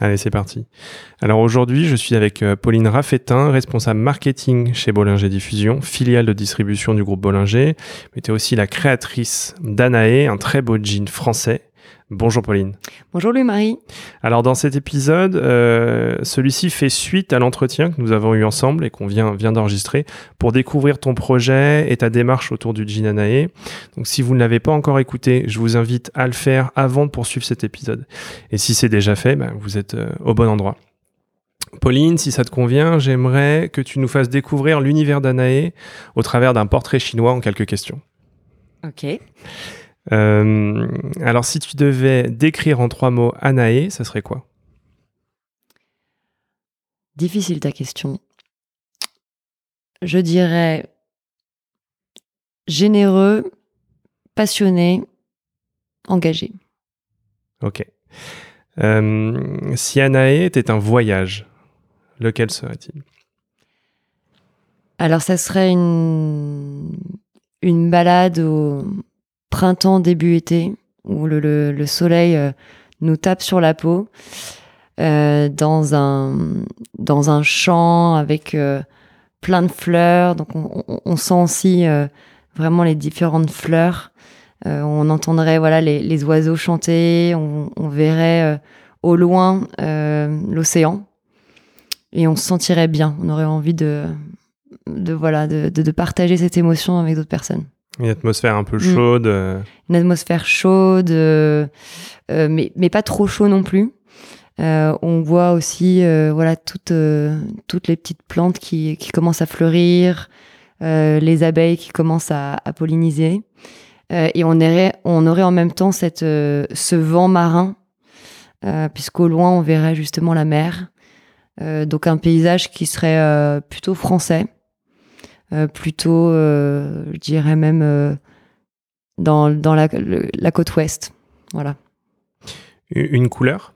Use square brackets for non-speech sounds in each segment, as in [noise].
Allez, c'est parti. Alors aujourd'hui, je suis avec euh, Pauline Raffetin, responsable marketing chez Bollinger Diffusion, filiale de distribution du groupe Bollinger, mais tu aussi la créatrice d'Anae, un très beau jean français Bonjour Pauline. Bonjour Louis-Marie. Alors dans cet épisode, euh, celui-ci fait suite à l'entretien que nous avons eu ensemble et qu'on vient, vient d'enregistrer pour découvrir ton projet et ta démarche autour du Ginanae. Donc si vous ne l'avez pas encore écouté, je vous invite à le faire avant de poursuivre cet épisode. Et si c'est déjà fait, ben, vous êtes euh, au bon endroit. Pauline, si ça te convient, j'aimerais que tu nous fasses découvrir l'univers d'Anae au travers d'un portrait chinois en quelques questions. Ok. Euh, alors, si tu devais décrire en trois mots Anae, ça serait quoi? Difficile ta question. Je dirais généreux, passionné, engagé. Ok. Euh, si Anae était un voyage, lequel serait-il? Alors, ça serait une, une balade au, printemps, début été, où le, soleil euh, nous tape sur la peau, euh, dans, un, dans un champ avec euh, plein de fleurs. Donc on, sent aussi vraiment les différentes fleurs. on entendrait voilà les, oiseaux chanter, on, verrait au loin l'océan et on se sentirait bien. On aurait envie de, de voilà de partager cette émotion avec d'autres personnes. Une atmosphère un peu mm. chaude. Euh. Une atmosphère chaude, euh, euh, mais, mais pas trop chaud non plus. on voit aussi voilà toutes, toutes les petites plantes qui, qui commencent à fleurir, les abeilles qui commencent à, à polliniser. et on aurait, on aurait en même temps cette, ce vent marin, puisqu'au loin on verrait justement la mer. donc un paysage qui serait plutôt français. Euh, plutôt, euh, je dirais même euh, dans, dans la, la, côte ouest. Voilà. Une couleur?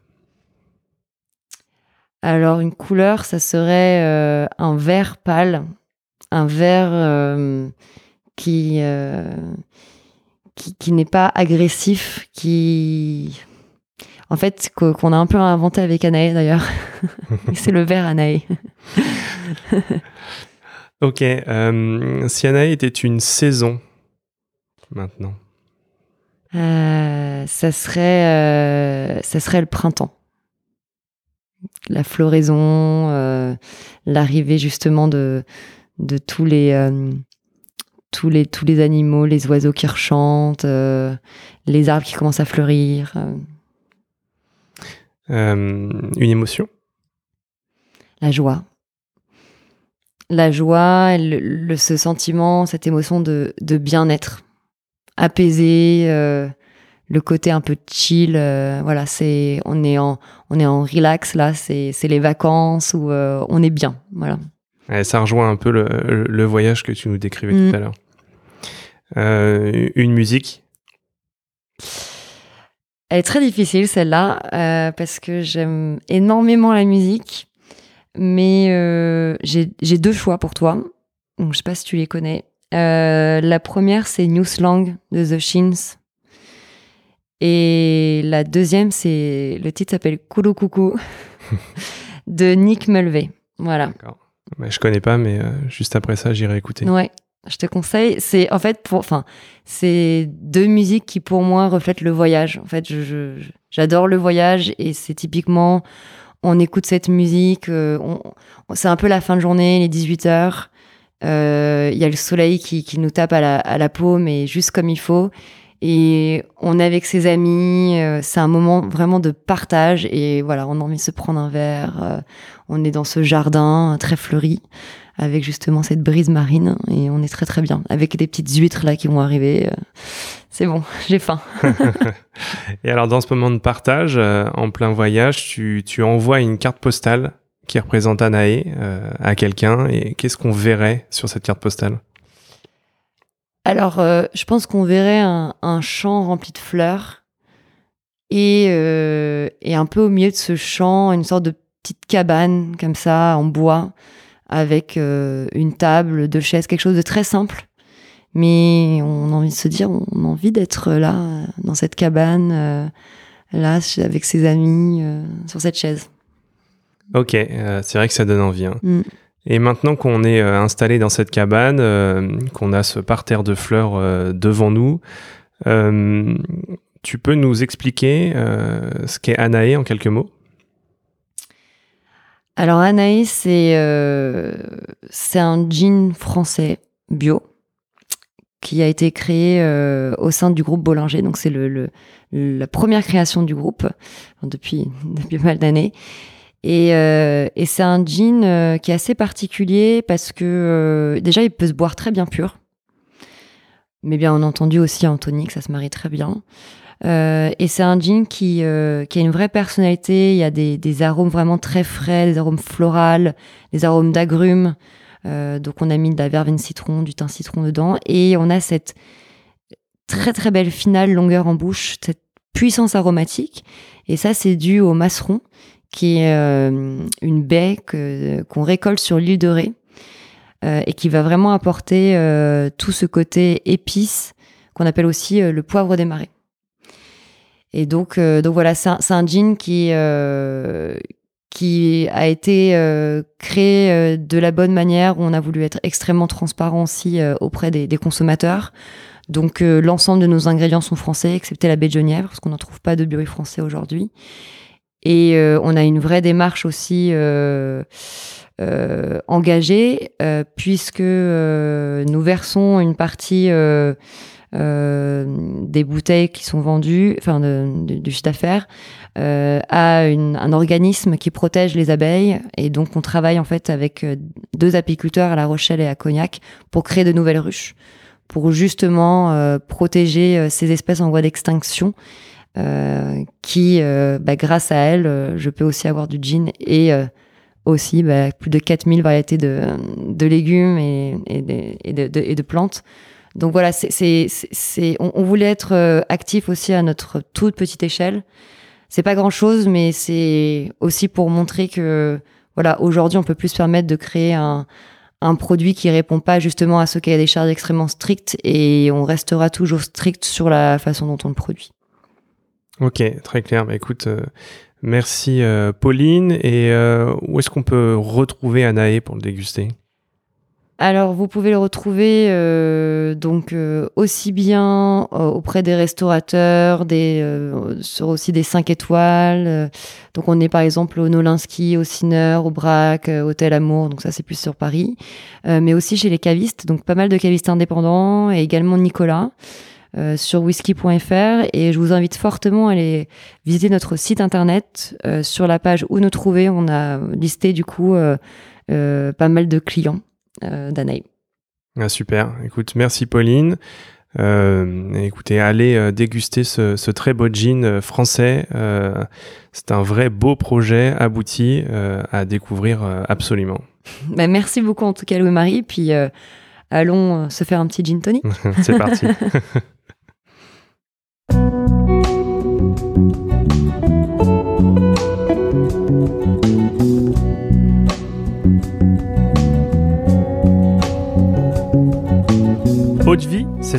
Alors, une couleur, ça serait un vert pâle, un vert qui, qui, qui n'est pas agressif, qui. En fait, qu'on a un peu inventé avec Anaé d'ailleurs. [laughs] C'est le vert Anaé. [laughs] Ok. Euh, Siana était une saison maintenant. Euh, ça serait, euh, ça serait le printemps. La floraison, euh, l'arrivée justement de, de tous les, tous les, tous les animaux, les oiseaux qui rechantent, les arbres qui commencent à fleurir. une émotion? La joie la joie, le, ce sentiment, cette émotion de, bien-être, apaisé, euh, le côté un peu chill. Euh, voilà, c'est on est en on est en relax là, c'est les vacances où euh, on est bien. Voilà. ça rejoint un peu le, voyage que tu nous décrivais tout mm. à l'heure. une musique? Elle est très difficile celle-là parce que j'aime énormément la musique. Mais euh, j'ai deux choix pour toi. Donc, je sais pas si tu les connais. Euh, la première, c'est New Slang de The Shins. Et la deuxième, c'est le titre s'appelle Koulou Coucou [laughs] de Nick Mulvey. Voilà. D'accord. Mais je connais pas, mais euh, juste après ça, j'irai écouter. Ouais, je te conseille. C'est en fait pour, enfin, c'est deux musiques qui pour moi reflètent le voyage. En fait, j'adore le voyage et c'est typiquement on écoute cette musique, euh, c'est un peu la fin de journée, les 18 heures. Il euh, y a le soleil qui, nous tape à la, peau, mais juste comme il faut. Et on est avec ses amis, euh, c'est un moment vraiment de partage. Et voilà, on a envie de se prendre un verre. euh, on est dans ce jardin très fleuri, avec justement cette brise marine. Et on est très très bien, avec des petites huîtres là qui vont arriver. C'est bon, [laughs] j'ai faim. [laughs] Et alors, dans ce moment de partage, euh, en plein voyage, tu, tu envoies une carte postale qui représente Anaé euh, à quelqu'un. Et qu'est-ce qu'on verrait sur cette carte postale? Alors, euh, je pense qu'on verrait un, un champ rempli de fleurs et, et un peu au milieu de ce champ, une sorte de petite cabane comme ça en bois avec une table, deux chaises, quelque chose de très simple. Mais on a envie de se dire, on a envie d'être là, dans cette cabane, euh, là, avec ses amis, euh, sur cette chaise. Ok, euh, c'est vrai que ça donne envie. hein. Mm. Et maintenant qu'on est installé dans cette cabane, euh, qu'on a ce parterre de fleurs euh, devant nous, euh, tu peux nous expliquer ce qu'est Anaé en quelques mots? Alors euh, c'est un jean français bio qui a été créé euh, au sein du groupe Bollinger. Donc c'est le, la première création du groupe depuis [laughs] depuis pas mal d'années. Et, euh, c'est un jean euh, qui est assez particulier parce que déjà il peut se boire très bien pur, mais bien entendu aussi en tonique, ça se marie très bien. Et c'est un jean qui, qui a une vraie personnalité. Il y a des, des arômes vraiment très frais, des arômes floraux, des arômes d'agrumes. Euh, donc on a mis de la verveine citron, du thym citron dedans. Et on a cette très très belle finale longueur en bouche, cette puissance aromatique. Et ça, c'est dû au masseron, qui est euh, une baie qu'on récolte sur l'île de Ré. euh, et qui va vraiment apporter tout ce côté épice qu'on appelle aussi le poivre des marais. Et donc, donc voilà, c'est un, un gin qui, qui a été euh, créé euh, de la bonne manière, où on a voulu être extrêmement transparent aussi euh, auprès des, des consommateurs. Donc euh, l'ensemble de nos ingrédients sont français, excepté la baie de Genièvre, parce qu'on n'en trouve pas de bruit français aujourd'hui. Et euh, on a une vraie démarche aussi euh, engagée, puisque nous versons une partie des bouteilles qui sont vendues, enfin de- de- du chiffre d'affaires, euh, à une- un organisme qui protège les abeilles. Et donc on travaille en fait avec euh, deux apiculteurs à La Rochelle et à Cognac pour créer de nouvelles ruches, pour justement euh, protéger euh, ces espèces en voie d'extinction. euh, qui, euh, bah, grâce à elles, euh, je peux aussi avoir du gin et euh, aussi bah, plus de 4000 variétés de, de légumes et, et, des- et de, de- et de plantes. Donc voilà, c'est, on, voulait être euh, actif aussi à notre toute petite échelle. C'est pas grand chose, mais c'est aussi pour montrer que voilà, aujourd'hui, on peut plus se permettre de créer un, un produit qui répond pas justement à ce cahier des charges extrêmement strict et on restera toujours strict sur la façon dont on le produit. Ok, très clair. Bah, écoute, euh, merci euh, Pauline. Et où est-ce qu'on peut retrouver Anaé pour le déguster? Alors, vous pouvez le retrouver euh, donc euh, aussi bien euh, auprès des restaurateurs, des, euh, sur aussi des 5 étoiles. euh, donc, on est par exemple au Nolinski, au Ciner, au Brac, euh, Hôtel Amour. Donc, ça, c'est plus sur Paris. Mais aussi chez les cavistes. Donc, pas mal de cavistes indépendants et également Nicolas. euh, sur whisky.fr et je vous invite fortement à aller visiter notre site internet Euh, sur la page où nous trouver on a listé du coup euh, pas mal de clients d'Anaï. Ah, super. Écoute, merci Pauline. Euh, écoutez, allez euh, déguster ce, ce très beau euh, français. Euh, c'est un vrai beau projet abouti euh, à découvrir euh, absolument. [laughs] Bah, merci beaucoup en tout cas Louis-Marie, puis euh, allons euh, se faire un petit gin tonic. [laughs] c'est parti. [laughs]